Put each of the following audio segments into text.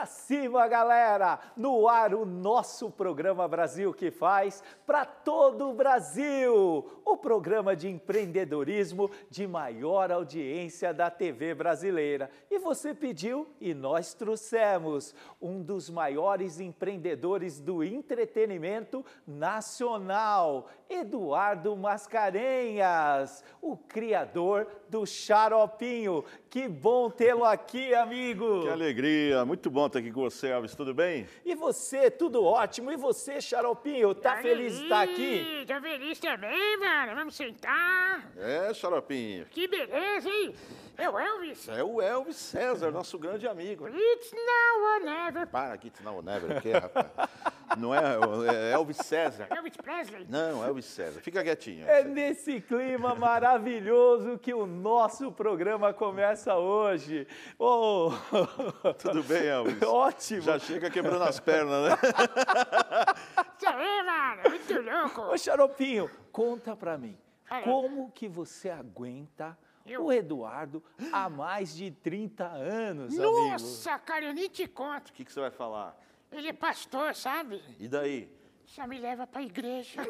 Pra cima, galera! No ar o nosso programa Brasil que faz para todo o Brasil. O programa de empreendedorismo de maior audiência da TV brasileira. E você pediu e nós trouxemos um dos maiores empreendedores do entretenimento nacional, Eduardo Mascarenhas, o criador do Xaropinho. Que bom tê-lo aqui, amigo! Que alegria, muito bom estar aqui com você, Elvis, tudo bem? E você, tudo ótimo. E você, Xaropinho, tá feliz de estar aqui? Tô feliz também, mano. Vamos sentar. É, Xaropinho. Que beleza, hein? É o Elvis. É o Elvis César, nosso grande amigo. It's now or never. Para aqui, It's now or never, o quê, rapaz? Não é, é Elvis César. Elvis Presley. Não, Elvis César. Fica quietinho. É nesse clima maravilhoso que o nosso programa começa hoje. Oh. Tudo bem, Elvis? Ótimo. Já chega quebrando as pernas, né? Isso aí, mano. Muito louco. Ô, Xaropinho, conta pra mim. Como que você aguenta? O Eduardo há mais de 30 anos, amigo? Nossa, cara, eu nem te conto. O que, que você vai falar? Ele é pastor, sabe? E daí? Só me leva pra igreja.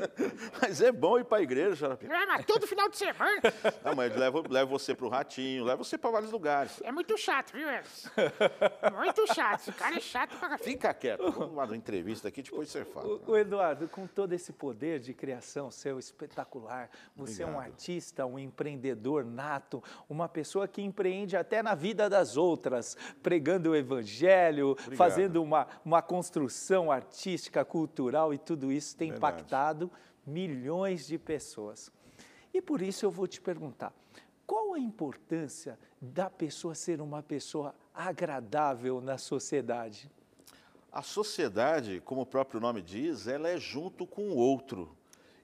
Mas é bom ir pra igreja, Xaropinho. É, mas todo final de semana. Não, mas leva, leva você pro Ratinho, leva você pra vários lugares. É muito chato, viu, Elvis? Muito chato. Esse cara é chato pra cacete. Fica quieto, vamos lá na entrevista aqui, depois você fala. O, o Eduardo, com todo esse poder de criação seu espetacular, você é um Obrigado. artista, um empreendedor nato, uma pessoa que empreende até na vida das outras, pregando o evangelho, fazendo uma, uma construção artística, cultural e tudo isso tem Verdade. impactado milhões de pessoas. E por isso eu vou te perguntar, qual a importância da pessoa ser uma pessoa agradável na sociedade? A sociedade, como o próprio nome diz, ela é junto com o outro.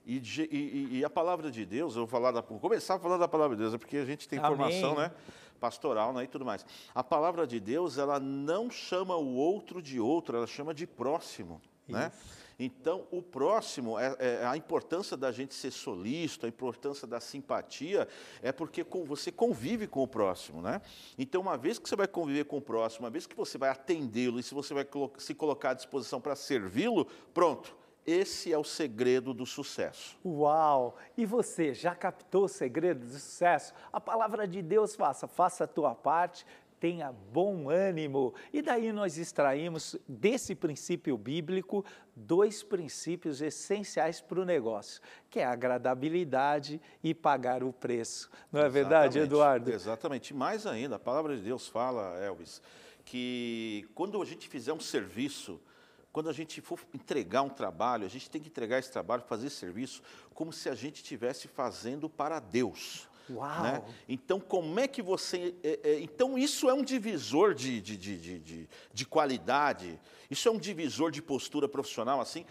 E, e- e a palavra de Deus, eu vou falar da, vou começar falando da palavra de Deus, é porque a gente tem Amém. formação né, pastoral né, e tudo mais. A palavra de Deus, ela não chama o outro de outro, ela chama de próximo. Né? Então, o próximo, é, é a importância da gente ser solícito, a importância da simpatia, é porque com- você convive com o próximo. Né? Então, uma vez que você vai conviver com o próximo, uma vez que você vai atendê-lo e se você vai colo- se colocar à disposição para servi-lo, pronto. Esse é o segredo do sucesso. Uau! E você, já captou o segredo do sucesso? A palavra de Deus faça, faça a tua parte, tenha bom ânimo. E daí nós extraímos desse princípio bíblico dois princípios essenciais para o negócio, que é a agradabilidade e pagar o preço. Não é verdade, Exatamente, Eduardo? Exatamente. Mais ainda, a palavra de Deus fala, Elvis, que quando a gente fizer um serviço, quando a gente for entregar um trabalho, a gente tem que entregar esse trabalho, fazer esse serviço, como se a gente estivesse fazendo para Deus. Uau! né? Então, como é que você. é, é, então, isso é um divisor de, de, de, de, de- de qualidade, isso é um divisor de postura profissional, assim,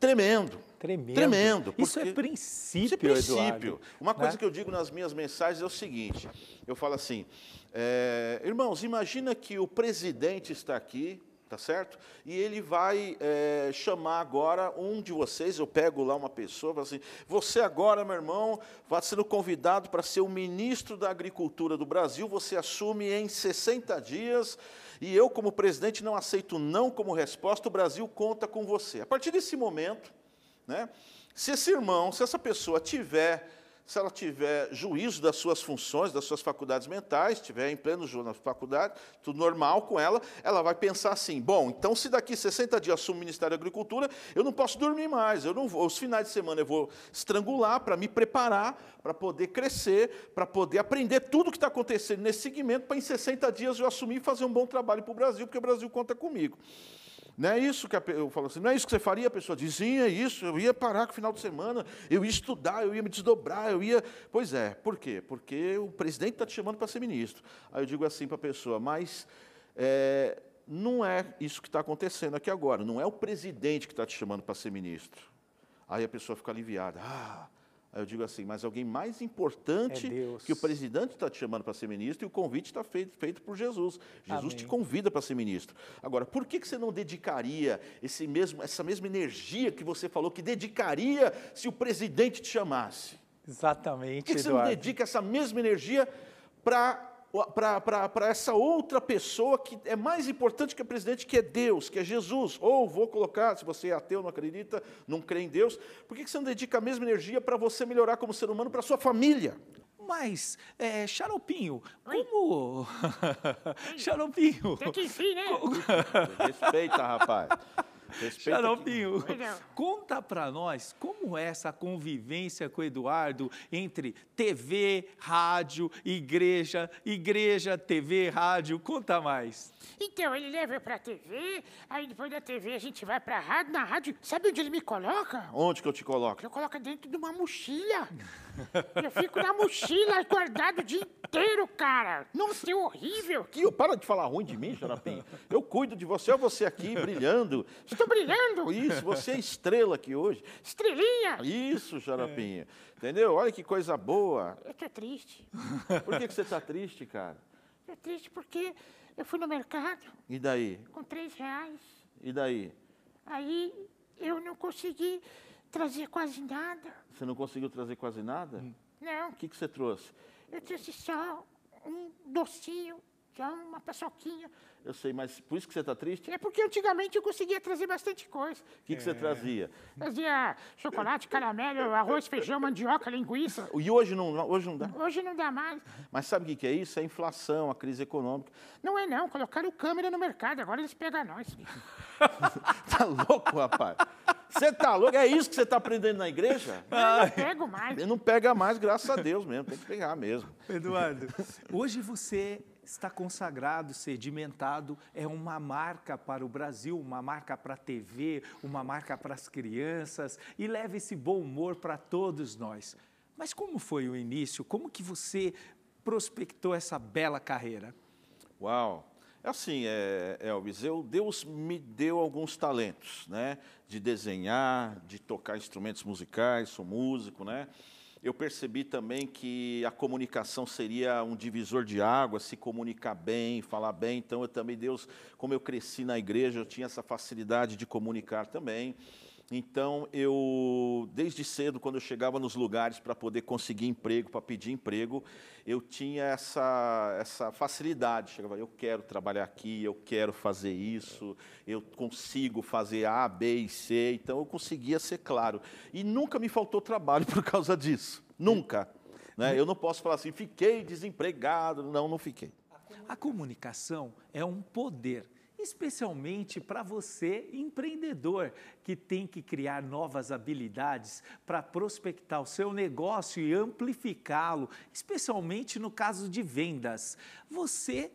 tremendo. Tremendo. Tremendo. Isso é princípio, isso é princípio. Eduardo, Uma coisa né? que eu digo nas minhas mensagens é o seguinte: eu falo assim, é, irmãos, imagina que o presidente está aqui, tá certo? E ele vai é, chamar agora um de vocês. Eu pego lá uma pessoa, assim: você agora, meu irmão, vai sendo convidado para ser o ministro da Agricultura do Brasil. Você assume em 60 dias. E eu, como presidente, não aceito não como resposta. O Brasil conta com você. A partir desse momento, né? Se esse irmão, se essa pessoa tiver, se ela tiver juízo das suas funções, das suas faculdades mentais, estiver em pleno juízo na faculdade, tudo normal com ela, ela vai pensar assim: bom, então se daqui 60 dias assumo o Ministério da Agricultura, eu não posso dormir mais, eu não vou, os finais de semana eu vou estrangular para me preparar, para poder crescer, para poder aprender tudo o que está acontecendo nesse segmento, para em 60 dias eu assumir e fazer um bom trabalho para o Brasil, porque o Brasil conta comigo. Não é isso que a eu falo assim, não é isso que você faria? A pessoa diz, sim, é isso, eu ia parar com o final de semana, eu ia estudar, eu ia me desdobrar, eu ia. Pois é, por quê? Porque o presidente está te chamando para ser ministro. Aí eu digo assim para a pessoa, mas é, não é isso que está acontecendo aqui agora, não é o presidente que está te chamando para ser ministro. Aí a pessoa fica aliviada. Ah, Aí eu digo assim, mas alguém mais importante É que o presidente está te chamando para ser ministro e o convite está feito, feito por Jesus. Jesus Amém. te convida para ser ministro. Agora, por que, que você não dedicaria esse mesmo, essa mesma energia que você falou que dedicaria se o presidente te chamasse? Por Exatamente, que, que você não dedica essa mesma energia para para essa outra pessoa que é mais importante que o presidente, que é Deus, que é Jesus. Ou vou colocar, se você é ateu, não acredita, não crê em Deus, por que você não dedica a mesma energia para você melhorar como ser humano, para a sua família? Mas, é, Xaropinho, como... Xaropinho, Tem que enfim, né? Respeita, rapaz. Respeita Xaropinho, não. conta pra nós como é essa convivência com o Eduardo entre TV, rádio, igreja, igreja, TV, rádio, conta mais. Então, ele leva pra TV, aí depois da TV a gente vai pra rádio. Na rádio, sabe onde ele me coloca? Onde que eu te coloco? Eu coloco dentro de uma mochila. Eu fico na mochila guardado o dia inteiro, cara. Nossa, é horrível. Que, para de falar ruim de mim, Xarapinho. Eu cuido de você, olha você aqui brilhando. Estou brilhando. Isso, você é estrela aqui hoje. Estrelinha. Isso, Xarapinho. Entendeu? Olha que coisa boa. Eu tô triste. Por que, que você está triste, cara? Tô triste porque eu fui no mercado E daí? com três reais. E daí? Aí eu não consegui trazer quase nada. Você não conseguiu trazer quase nada? Não, O que, que você trouxe? eu trouxe só um docinho, só uma paçoquinha. Eu sei, mas por isso que você está triste? É porque antigamente eu conseguia trazer bastante coisa. O que, que você trazia? Fazia chocolate, caramelo, arroz, feijão, mandioca, linguiça. E hoje não, hoje não dá. Hoje não dá mais. Mas sabe o que, que é isso? É a inflação, a crise econômica. Não é não, colocaram câmera no mercado, agora eles pegam nós. Tá louco, rapaz? Você tá louco? É isso que você está aprendendo na igreja? Eu não pego mais. Ele não pega mais, graças a Deus mesmo. Tem que pegar mesmo. Eduardo, hoje você está consagrado, sedimentado, é uma marca para o Brasil, uma marca para a TV, uma marca para as crianças e leva esse bom humor para todos nós. Mas como foi o início? Como que você prospectou essa bela carreira? Uau! É assim, é, Elvis, eu, Deus me deu alguns talentos, né? De desenhar, de tocar instrumentos musicais, sou músico, né? Eu percebi também que a comunicação seria um divisor de água, se comunicar bem, falar bem. Então, eu também, Deus, como eu cresci na igreja, eu tinha essa facilidade de comunicar também. Então, eu, desde cedo, quando eu chegava nos lugares para poder conseguir emprego, para pedir emprego, eu tinha essa, essa facilidade. Chegava, eu quero trabalhar aqui, eu quero fazer isso, eu consigo fazer A, B e C. Então, eu conseguia ser claro. E nunca me faltou trabalho por causa disso. Nunca. Né? Eu não posso falar assim, fiquei desempregado. Não, não fiquei. A comunicação é um poder, especialmente para você, empreendedor, que tem que criar novas habilidades para prospectar o seu negócio e amplificá-lo, especialmente no caso de vendas. Você,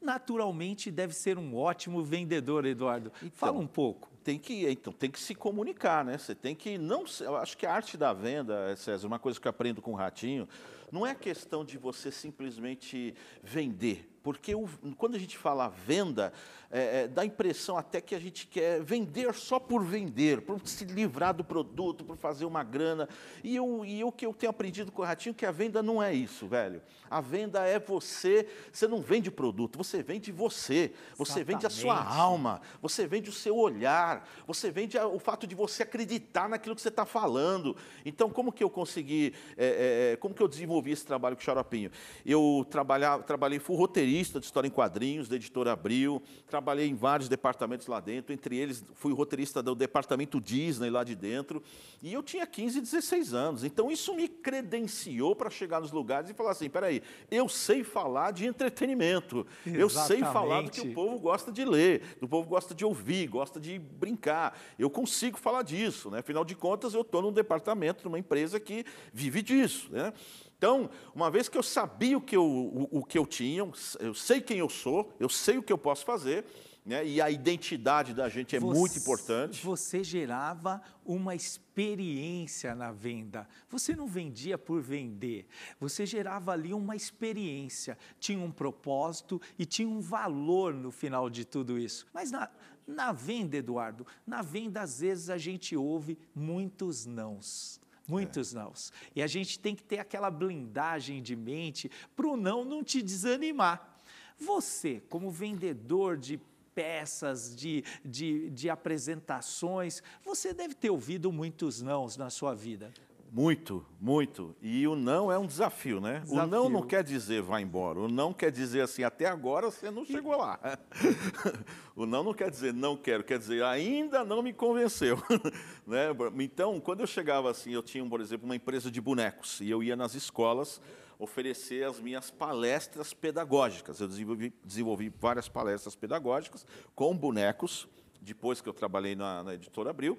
naturalmente, deve ser um ótimo vendedor, Eduardo. Fala um pouco. Tem que, então, tem que se comunicar, né? Você tem que não, eu acho que a arte da venda, César, uma coisa que eu aprendo com o Ratinho, não é questão de você simplesmente vender, porque o- quando a gente fala venda, é, é, dá a impressão até que a gente quer vender só por vender, por se livrar do produto, por fazer uma grana. E eu, e o que eu tenho aprendido com o Ratinho que a venda não é isso, velho. A venda é você. Você não vende produto, você vende você. Você vende a sua alma, você vende o seu olhar, você vende a- o fato de você acreditar naquilo que você está falando. Então, como que eu consegui, é, é, como que eu desenvolvi esse trabalho com o Xaropinho? Eu trabalhava, trabalhei, fui roteirista de história em quadrinhos, da editora Abril, trabalhei em vários departamentos lá dentro, entre eles fui roteirista do departamento Disney lá de dentro, e eu tinha 15, 16 anos. Então, isso me credenciou para chegar nos lugares e falar assim, peraí, eu sei falar de entretenimento, eu sei falar do que o Exatamente. povo gosta de ler, do povo gosta de ouvir, gosta de brincar. Eu consigo falar disso, né? Afinal de contas, eu estou num departamento, numa empresa que vive disso, né? Então, uma vez que eu sabia o que eu, o, o que eu tinha, eu sei quem eu sou, eu sei o que eu posso fazer, né? E a identidade da gente é muito Você- importante. Você gerava uma experiência na venda. Você não vendia por vender. Você gerava ali uma experiência. Tinha um propósito e tinha um valor no final de tudo isso. Mas na, na venda, Eduardo, na venda, às vezes a gente ouve muitos nãos. Muitos nãos. E a gente tem que ter aquela blindagem de mente para o não não te desanimar. Você, como vendedor de peças, de, de, de apresentações, você deve ter ouvido muitos nãos na sua vida. Muito, muito. E o não é um desafio, né? O não Desafio. não quer dizer vá embora. O não quer dizer assim, até agora você não chegou lá. o não não quer dizer não quero, quer dizer ainda não me convenceu. né? Então, quando eu chegava assim, eu tinha, por exemplo, uma empresa de bonecos e eu ia nas escolas oferecer as minhas palestras pedagógicas. Eu desenvolvi, desenvolvi várias palestras pedagógicas com bonecos, depois que eu trabalhei na, na editora Abril,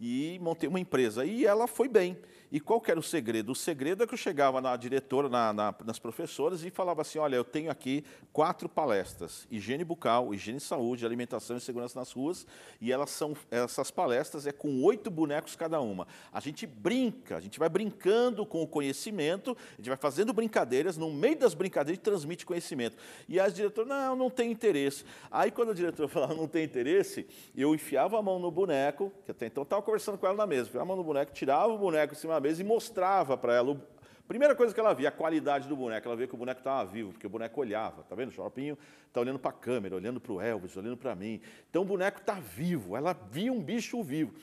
e montei uma empresa. E ela foi bem. E qual que era o segredo? O segredo é que eu chegava na diretora, na, na, nas professoras e falava assim, olha, eu tenho aqui quatro palestras, higiene bucal, higiene e saúde, alimentação e segurança nas ruas, e elas são, essas palestras é com oito bonecos cada uma. A gente brinca, a gente vai brincando com o conhecimento, a gente vai fazendo brincadeiras, no meio das brincadeiras transmite conhecimento. E as diretoras, não, não tem interesse. Aí quando a diretora falava, não tem interesse, eu enfiava a mão no boneco, que até então estava conversando com ela na mesa, enfiava a mão no boneco, tirava o boneco em cima da mesa e mostrava para ela. Primeira coisa que ela via, a qualidade do boneco. Ela via que o boneco estava vivo, porque o boneco olhava. Tá vendo? O Xaropinho está olhando para a câmera, olhando para o Elvis, olhando para mim. Então o boneco está vivo. Ela via um bicho vivo.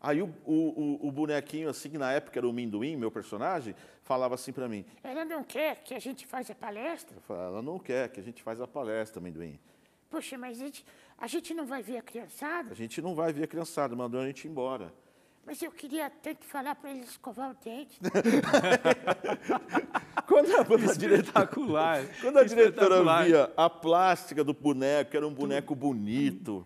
Aí o, o, o, bonequinho, assim, que na época era o Minduim, meu personagem, falava assim para mim. Ela não quer que a gente faça a palestra? Eu falava, ela não quer que a gente faça a palestra, Minduim. Poxa, mas a gente, a gente não vai ver a criançada? A gente não vai ver a criançada, mandou a gente embora. Mas eu queria tanto falar para eles escovar o dente. quando a, quando a diretora, Espetacular. quando a diretora Espetacular. via a plástica do boneco, que era um boneco bonito,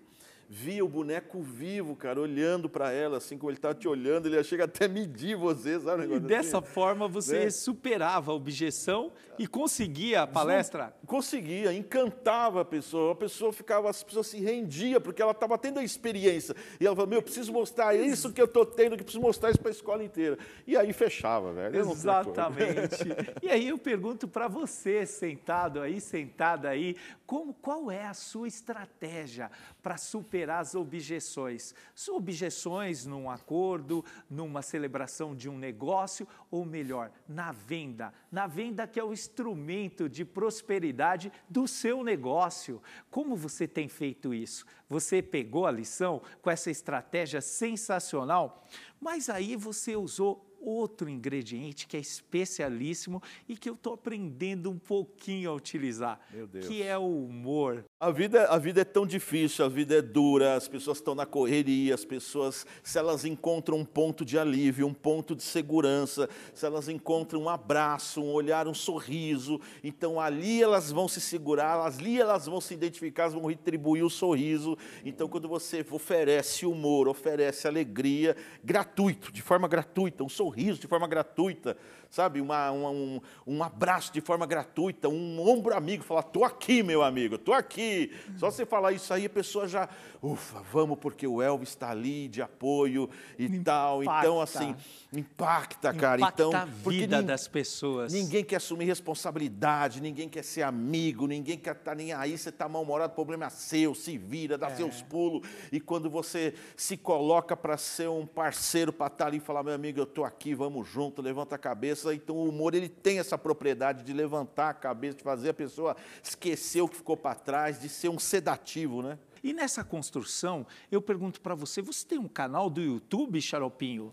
via o boneco vivo, cara, olhando para ela, assim como ele estava te olhando, ele chega até a medir você, sabe? um E negócio dessa assim? forma você Né? superava a objeção e conseguia a palestra. Conseguia, encantava a pessoa, a pessoa ficava, as pessoas se rendia, porque ela estava tendo a experiência. E ela falou, meu, eu preciso mostrar isso que eu estou tendo, que preciso mostrar isso para a escola inteira. E aí fechava, velho. Exatamente. E aí eu pergunto para você, sentado aí, sentada aí, como, qual é a sua estratégia para superar as objeções? São objeções num acordo, numa celebração de um negócio, ou melhor, na venda. Na venda que é o instrumento de prosperidade do seu negócio. Como você tem feito isso? Você pegou a lição com essa estratégia sensacional, mas aí você usou outro ingrediente que é especialíssimo e que eu estou aprendendo um pouquinho a utilizar, Meu Deus. que é o humor. A vida, a vida é tão difícil, a vida é dura, as pessoas estão na correria, as pessoas, se elas encontram um ponto de alívio, um ponto de segurança, se elas encontram um abraço, um olhar, um sorriso, então ali elas vão se segurar, ali elas vão se identificar, elas vão retribuir o sorriso. Então, quando você oferece humor, oferece alegria, gratuito, de forma gratuita, um sorriso de forma gratuita, sabe? Uma, uma- um, um abraço de forma gratuita, um ombro amigo, falar, tô aqui, meu amigo, tô aqui. Só você falar isso aí, a pessoa já, ufa, vamos, porque o Elvis está ali de apoio e tal. Então, Impacta. assim, impacta, cara. Impacta então, a vida das pessoas. Ninguém quer assumir responsabilidade, ninguém quer ser amigo, ninguém quer estar nem aí, você está mal-humorado, o problema é seu, se vira, dá seus pulos. E quando você se coloca para ser um parceiro, para estar ali e falar, meu amigo, eu estou aqui, vamos junto, levanta a cabeça. Então o humor ele tem essa propriedade de levantar a cabeça, de fazer a pessoa esquecer o que ficou para trás, de ser um sedativo, né? E nessa construção, eu pergunto para você, você tem um canal do YouTube, Xaropinho?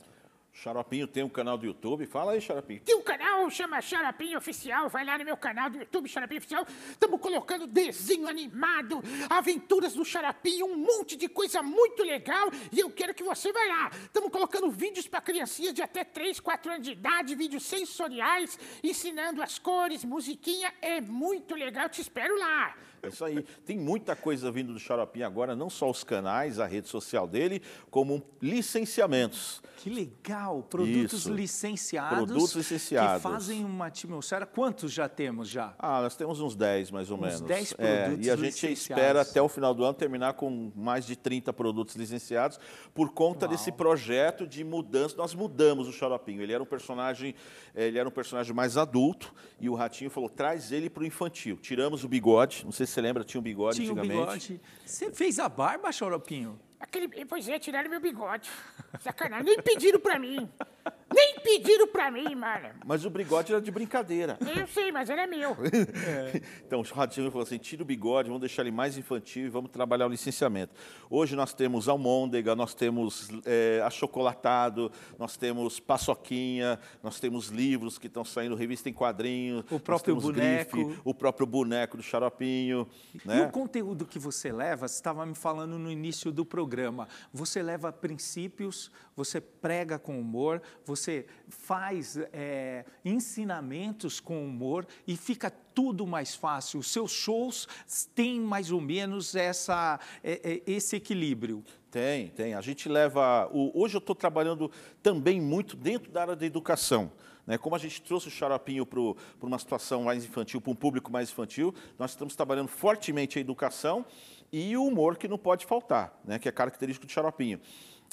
Xaropinho tem um canal do YouTube, fala aí, Xaropinho. Tem um canal, chama Xarapinho Oficial. Vai lá no meu canal do YouTube, Xarapinho Oficial. Estamos colocando desenho animado, aventuras do Xarapinho, um monte de coisa muito legal. E eu quero que você vá lá. Estamos colocando vídeos para criancinhas de até 3, 4 anos de idade, vídeos sensoriais, ensinando as cores, musiquinha. É muito legal. Te espero lá. É isso aí. Tem muita coisa vindo do Xaropinho agora, não só os canais, a rede social dele, como licenciamentos. Que legal! Produtos Isso. licenciados. Produtos licenciados. Que fazem uma atmosfera. Quantos já temos já? Ah, nós temos uns 10, mais ou Uns menos. 10 É, produtos E a gente espera até o final do ano terminar com mais de 30 produtos licenciados por conta Uau. desse projeto de mudança. Nós mudamos o Xaropinho. Ele era um personagem, ele era um personagem mais adulto e o Ratinho falou: traz ele para o infantil. Tiramos o bigode. Não sei se você lembra, tinha um bigode Tinha antigamente. bigode. Você fez a barba, Xaropinho? Aquele, pois é, tiraram meu bigode. Sacanagem. Nem pediram pra mim. Nem pediram pra mim, mano. Mas o bigode era de brincadeira. Eu sei, mas ele é meu. Então, o Ratinho falou assim: tira o bigode, vamos deixar ele mais infantil e vamos trabalhar o licenciamento. Hoje nós temos almôndega, nós temos é, achocolatado, nós temos paçoquinha, nós temos livros que estão saindo, revista em quadrinhos. O próprio nós temos boneco. grife, o próprio boneco do xaropinho. E Né? o conteúdo que você leva, você estava me falando no início do programa, você leva princípios, você prega com humor, você faz é, ensinamentos com humor e fica tudo mais fácil. Os seus shows têm mais ou menos essa, é, é, esse equilíbrio. Tem, tem. A gente leva. o- hoje eu estou trabalhando também muito dentro da área da educação. Né? Como a gente trouxe o xaropinho para uma situação mais infantil, para um público mais infantil, nós estamos trabalhando fortemente a educação e o humor que não pode faltar, né? que é característico do xaropinho.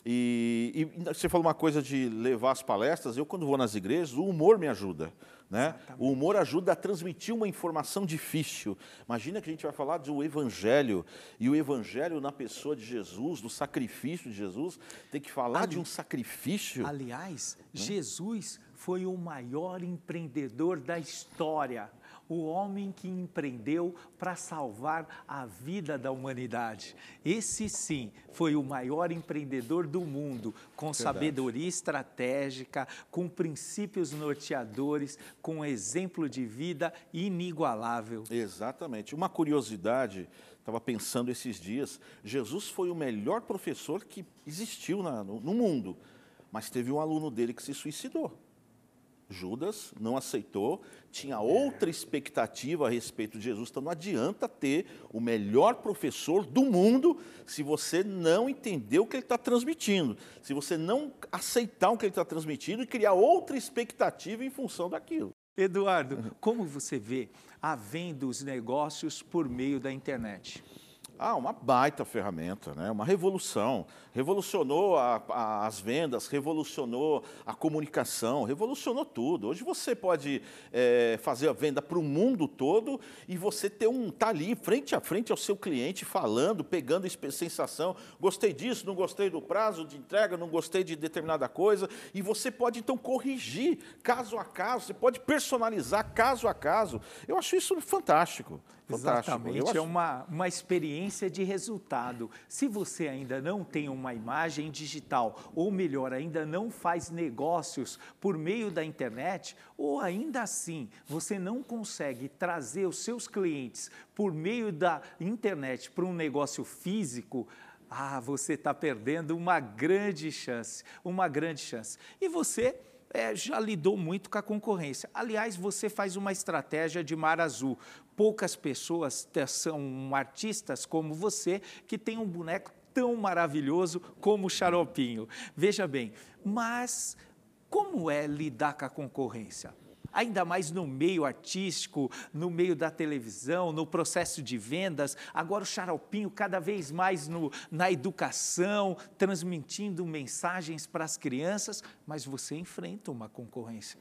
E, e você falou uma coisa de levar as palestras. Eu, quando vou nas igrejas, o humor me ajuda. Né? O humor ajuda a transmitir uma informação difícil. Imagina que a gente vai falar do Evangelho, e o Evangelho na pessoa de Jesus, do sacrifício de Jesus, tem que falar de um sacrifício. Aliás, Jesus foi o maior empreendedor da história. O homem que empreendeu para salvar a vida da humanidade. Esse sim foi o maior empreendedor do mundo, com sabedoria estratégica, com princípios norteadores, com exemplo de vida inigualável. Exatamente. Uma curiosidade, estava pensando esses dias, Jesus foi o melhor professor que existiu na- no, no mundo, mas teve um aluno dele que se suicidou. Judas não aceitou, tinha outra expectativa a respeito de Jesus, então não adianta ter o melhor professor do mundo se você não entender o que ele está transmitindo, se você não aceitar o que ele está transmitindo e criar outra expectativa em função daquilo. Eduardo, como você vê a venda dos negócios por meio da internet? Ah, uma baita ferramenta, né? uma revolução. Revolucionou a- a- as vendas, revolucionou a comunicação, revolucionou tudo. Hoje você pode eh, fazer a venda para o mundo todo e você ter um tá ali frente a frente ao seu cliente falando, pegando espe- sensação. Gostei disso, não gostei do prazo de entrega, não gostei de determinada coisa. E você pode então corrigir caso a caso, você pode personalizar caso a caso. Eu acho isso fantástico. Fantástico. Exatamente, é acho- uma, uma experiência de resultado. Se você ainda não tem uma imagem digital, ou melhor, ainda não faz negócios por meio da internet, ou ainda assim você não consegue trazer os seus clientes por meio da internet para um negócio físico, ah, você está perdendo uma grande chance, uma grande chance. E você é, já lidou muito com a concorrência. Aliás, você faz uma estratégia de mar azul. Poucas pessoas são artistas como você que tem um boneco tão maravilhoso como o Xaropinho. Veja bem, mas como é lidar com a concorrência? Ainda mais no meio artístico, no meio da televisão, no processo de vendas. Agora o Xaropinho cada vez mais no, na educação, transmitindo mensagens para as crianças, mas você enfrenta uma concorrência.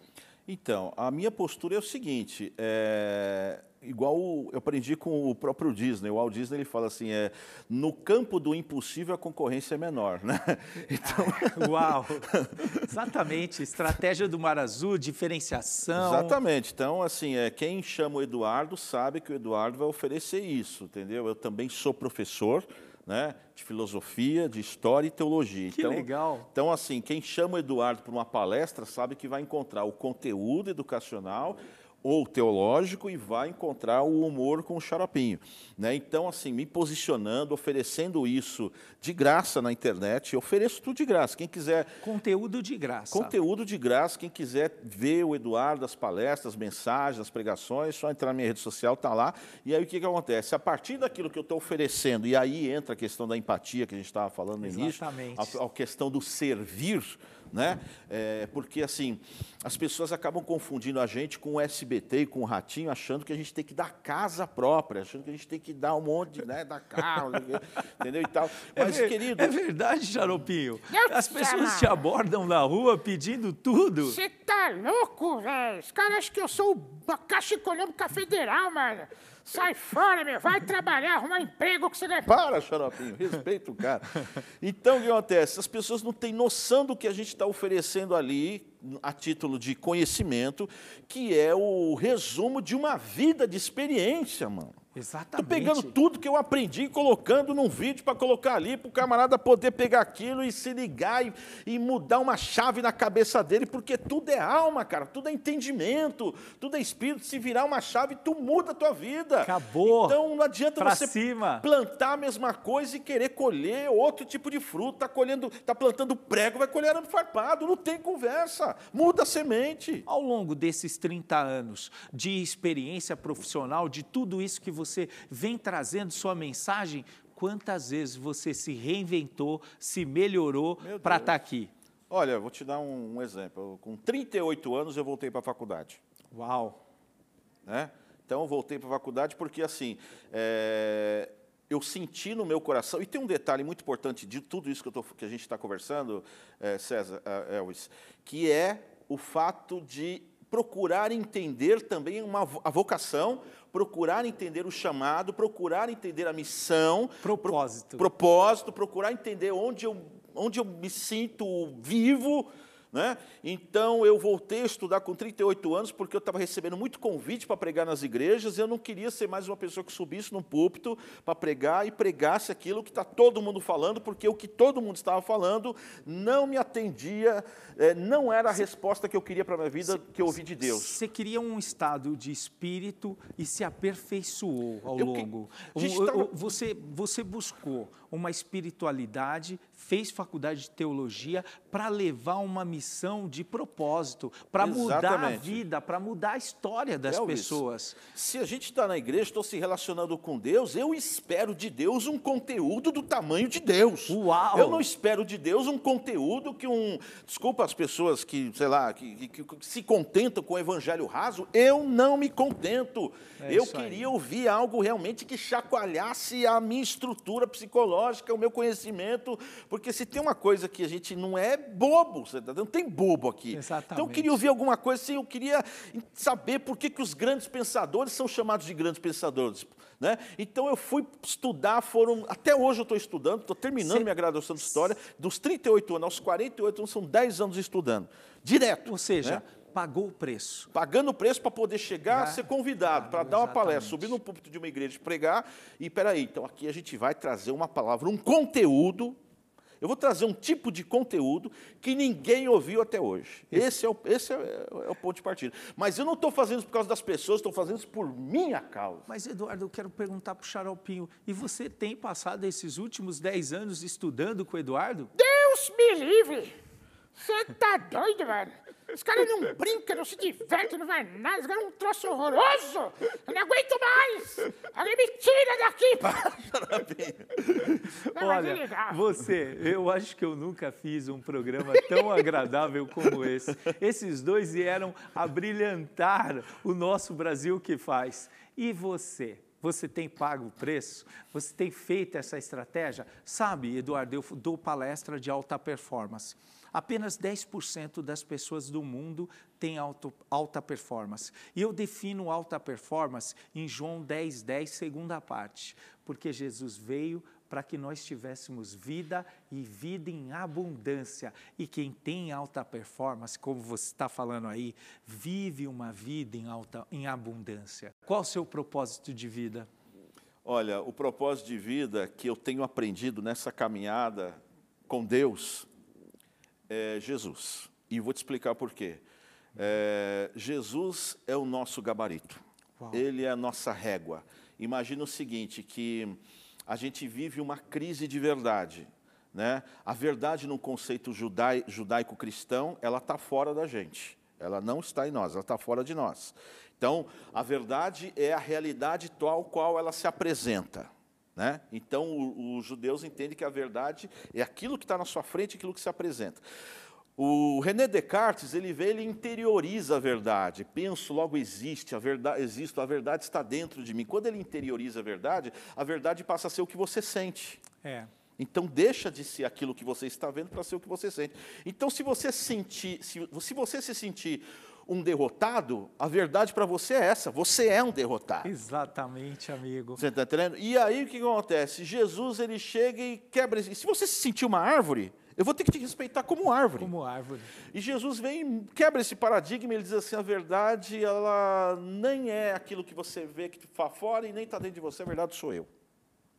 Então, a minha postura é o seguinte, é, igual eu aprendi com o próprio Disney, o Walt Disney ele fala assim, é, no campo do impossível a concorrência é menor, né? Então, Uau! Exatamente, estratégia do Mar Azul, diferenciação. exatamente. Então, assim, é, quem chama o Eduardo sabe que o Eduardo vai oferecer isso, entendeu? Eu também sou professor, né, de filosofia, de história e teologia. Que então, legal. Então, assim, quem chama o Eduardo para uma palestra sabe que vai encontrar o conteúdo educacional ou teológico e vai encontrar o humor com o xaropinho. Né? Então, assim, me posicionando, oferecendo isso de graça na internet, eu ofereço tudo de graça. Quem quiser Conteúdo de graça. Conteúdo de graça, quem quiser ver o Eduardo, as palestras, as mensagens, as pregações, só entrar na minha rede social, tá lá. E aí o que, que acontece? A partir daquilo que eu estou oferecendo, e aí entra a questão da empatia que a gente estava falando no início, Exatamente. a, a questão do servir, né? É, porque assim, as pessoas acabam confundindo a gente com o SBT e com o Ratinho, achando que a gente tem que dar casa própria, achando que a gente tem que dar um monte, né, dar carro, entendeu e tal. Mas, é, querido, é verdade, Xaropinho. Eu As pessoas te abordam na rua pedindo tudo. Você tá louco, velho? Os caras acham que eu sou a Caixa Econômica Federal, mano. Sai fora, meu. Vai trabalhar, arrumar emprego que você deve... Para, xaropinho, respeita o cara. Então, o que acontece? As pessoas não têm noção do que a gente está oferecendo ali, a título de conhecimento, que é o resumo de uma vida de experiência, mano. Exatamente. Estou pegando tudo que eu aprendi e colocando num vídeo para colocar ali, para o camarada poder pegar aquilo e se ligar e, e, mudar uma chave na cabeça dele, porque tudo é alma, cara, tudo é entendimento, tudo é espírito. Se virar uma chave, tu muda a tua vida. Acabou. Então não adianta pra você cima. plantar a mesma coisa e querer colher outro tipo de fruto. Tá colhendo, tá plantando prego, vai colher arame farpado. Não tem conversa. Muda a semente. Ao longo desses 30 anos de experiência profissional, de tudo isso que você você vem trazendo sua mensagem, quantas vezes você se reinventou, se melhorou para estar tá aqui? Olha, vou te dar um, um exemplo. Com 38 anos eu voltei para a faculdade. Uau! Né? Então eu voltei para a faculdade porque assim, é, eu senti no meu coração, e tem um detalhe muito importante de tudo isso que, tô, que a gente está conversando, é, César, é, Elvis, que é o fato de procurar entender também uma, a vocação, procurar entender o chamado, procurar entender a missão, propósito, pro, propósito procurar entender onde eu, onde eu me sinto vivo, né? Então eu voltei a estudar com 38 anos porque eu estava recebendo muito convite para pregar nas igrejas e eu não queria ser mais uma pessoa que subisse num púlpito para pregar e pregasse aquilo que está todo mundo falando, porque o que todo mundo estava falando não me atendia, é, não era a resposta que eu queria para a minha vida, cê, que eu ouvi de Deus. Você queria um estado de espírito e se aperfeiçoou ao eu longo. Que, tava... você, você buscou uma espiritualidade, fez faculdade de teologia para levar uma missão de propósito, para mudar a vida, para mudar a história das Elvis, pessoas. Se a gente está na igreja, estou se relacionando com Deus, eu espero de Deus um conteúdo do tamanho de Deus. Uau! Eu não espero de Deus um conteúdo que um. Desculpa as pessoas que, sei lá, que, que, que se contentam com o evangelho raso, eu não me contento. É eu queria aí. ouvir algo realmente que chacoalhasse a minha estrutura psicológica, o meu conhecimento, porque se tem uma coisa que a gente não é bobo, tá, não tem bobo aqui. Exatamente. Então eu queria ouvir alguma coisa assim, eu queria saber por que, que os grandes pensadores são chamados de grandes pensadores. Né? Então eu fui estudar, foram. Até hoje eu estou estudando, estou terminando Sim. minha graduação de História, dos 38 anos aos 48 anos, são 10 anos estudando. Direto. Ou seja, né? Pagou o preço. Pagando o preço para poder chegar, a ser convidado, para dar uma palestra, subir no púlpito de uma igreja, pregar. E peraí, então aqui a gente vai trazer uma palavra, um conteúdo. Eu vou trazer um tipo de conteúdo que ninguém ouviu até hoje. Esse é o, esse é, é o ponto de partida. Mas eu não estou fazendo isso por causa das pessoas, estou fazendo isso por minha causa. Mas, Eduardo, eu quero perguntar para o Xaropinho, e você tem passado esses últimos 10 anos estudando com o Eduardo? Deus me livre! Você está doido, velho? Os caras não brincam, não se divertem, não vai nada. Os caras é um troço horroroso. Eu não aguento mais. Alguém me tira daqui. não, Olha, você, eu acho que eu nunca fiz um programa tão agradável como esse. Esses dois vieram a brilhantar o nosso Brasil que faz. E você? Você tem pago o preço? Você tem feito essa estratégia? Sabe, Eduardo, eu dou palestra de alta performance. Apenas 10% das pessoas do mundo têm alta performance. E eu defino alta performance em João 10, 10, segunda parte, porque Jesus veio para que nós tivéssemos vida e vida em abundância. E quem tem alta performance, como você está falando aí, vive uma vida em, alta, em abundância. Qual o seu propósito de vida? Olha, o propósito de vida que eu tenho aprendido nessa caminhada com Deus é Jesus. E vou te explicar por quê. É, Jesus é o nosso gabarito. Uau. Ele é a nossa régua. Imagina o seguinte, que a gente vive uma crise de verdade. Né? A verdade no conceito judaico-cristão, ela está fora da gente. Ela não está em nós, ela está fora de nós. Então, a verdade é a realidade tal qual ela se apresenta. Né? Então, os judeus entendem que a verdade é aquilo que está na sua frente, aquilo que se apresenta. O René Descartes, ele vê, ele interioriza a verdade. Penso, logo existe, a verdade, existo, a verdade está dentro de mim. Quando ele interioriza a verdade, a verdade passa a ser o que você sente. É. Então deixa de ser aquilo que você está vendo para ser o que você sente. Então, se você sentir, se, se você se sentir um derrotado, a verdade para você é essa: você é um derrotado. Exatamente, amigo. Você está entendendo? E aí o que acontece? Jesus ele chega e quebra. E se você se sentir uma árvore, Eu vou ter que te respeitar como árvore. Como árvore. E Jesus vem, quebra esse paradigma, ele diz assim: a verdade, ela nem é aquilo que você vê que está fora e nem está dentro de você, a verdade sou eu.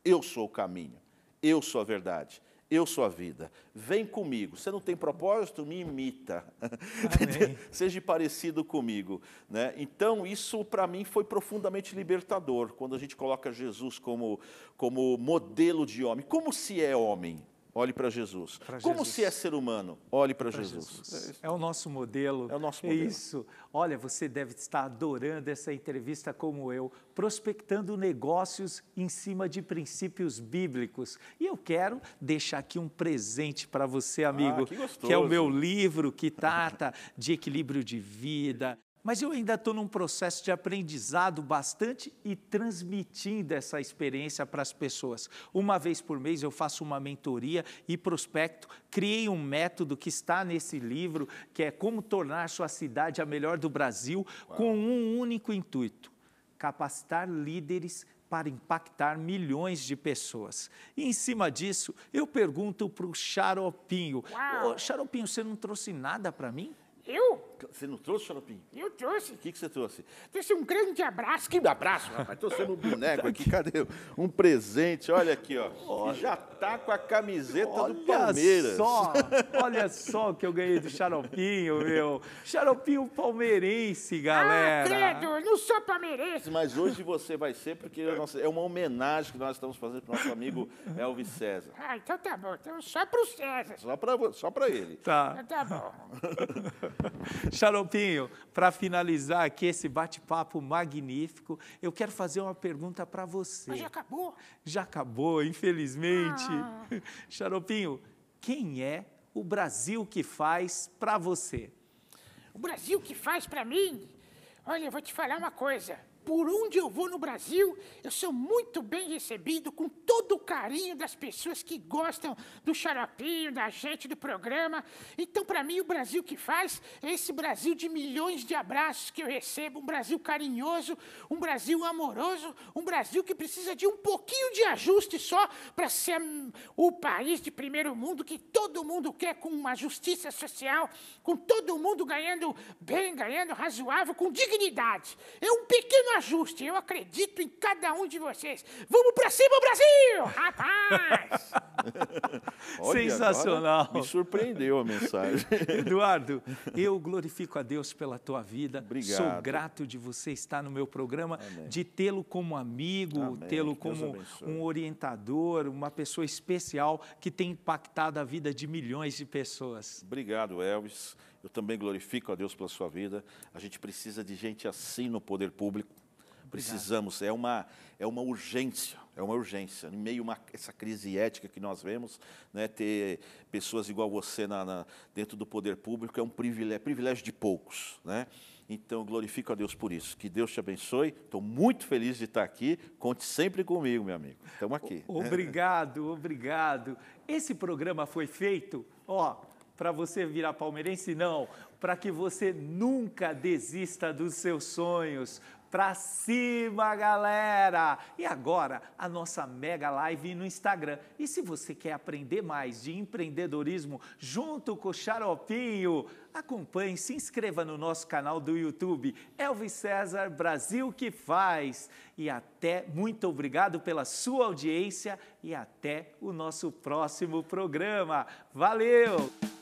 Eu sou o caminho, eu sou a verdade, eu sou a vida. Vem comigo. Você não tem propósito? Me imita. Seja parecido comigo. Né? Então, isso para mim foi profundamente libertador, quando a gente coloca Jesus como, como modelo de homem. Como se é homem? Olhe para Jesus. Pra Como Jesus. se é ser humano? Olhe para Jesus. Jesus. É, é, o nosso modelo. É o nosso modelo. É isso. Olha, você deve estar adorando essa entrevista como eu, prospectando negócios em cima de princípios bíblicos. E eu quero deixar aqui um presente para você, amigo, ah, que, que é o meu livro que trata de equilíbrio de vida, mas eu ainda estou num processo de aprendizado bastante e transmitindo essa experiência para as pessoas. Uma vez por mês eu faço uma mentoria e prospecto. Criei um método que está nesse livro, que é como tornar sua cidade a melhor do Brasil, Uau. com um único intuito: capacitar líderes para impactar milhões de pessoas. E em cima disso, eu pergunto para o Xaropinho: Ô, Xaropinho, você não trouxe nada para mim? Eu? Você não trouxe, Xaropinho? Eu trouxe. O que, que você trouxe? Trouxe um grande abraço. Que abraço, rapaz. Trouxe um boneco aqui, cadê? Um presente, olha aqui, ó. Olha. já tá com a camiseta olha do Palmeiras. Só, olha só o que eu ganhei do Xaropinho, meu. Xaropinho palmeirense, galera. Ah, credo, não sou palmeirense. Mas hoje você vai ser, porque é uma homenagem que nós estamos fazendo para o nosso amigo Elvis César. Ah, então tá bom. Então só para o César. Só para só ele. Tá. Então tá bom. Xaropinho, para finalizar aqui esse bate-papo magnífico, eu quero fazer uma pergunta para você. Mas já acabou? Já acabou, infelizmente. Ah. Xaropinho, quem é o Brasil que faz para você? O Brasil que faz para mim? Olha, eu vou te falar uma coisa por onde eu vou no Brasil, eu sou muito bem recebido com todo o carinho das pessoas que gostam do xaropinho, da gente, do programa. Então, para mim, o Brasil que faz é esse Brasil de milhões de abraços que eu recebo, um Brasil carinhoso, um Brasil amoroso, um Brasil que precisa de um pouquinho de ajuste só para ser o país de primeiro mundo que todo mundo quer, com uma justiça social, com todo mundo ganhando bem, ganhando razoável, com dignidade. É um pequeno ajuste. Eu acredito em cada um de vocês. Vamos para cima, Brasil! Rapaz! Olha, Sensacional. Me surpreendeu a mensagem. Eduardo, eu glorifico a Deus pela tua vida. Obrigado. Sou grato de você estar no meu programa, Amém. de tê-lo como amigo, tê-lo como um orientador, uma pessoa especial que tem impactado a vida de milhões de pessoas. Obrigado, Elvis. Eu também glorifico a Deus pela sua vida. A gente precisa de gente assim no poder público. Precisamos, é uma, é uma urgência, é uma urgência. Em meio a essa crise ética que nós vemos, né, ter pessoas igual você na, na, dentro do poder público é um privilégio, é privilégio de poucos. Né? Então, glorifico a Deus por isso. Que Deus te abençoe. Estou muito feliz de estar aqui. Conte sempre comigo, meu amigo. Estamos aqui. Obrigado, obrigado. Esse programa foi feito, ó, para você virar palmeirense, não, para que você nunca desista dos seus sonhos, Pra cima, galera! E agora, a nossa mega live no Instagram. E se você quer aprender mais de empreendedorismo junto com o Xaropinho, acompanhe, se inscreva no nosso canal do YouTube, Elvis César Brasil que faz. E até, muito obrigado pela sua audiência e até o nosso próximo programa. Valeu!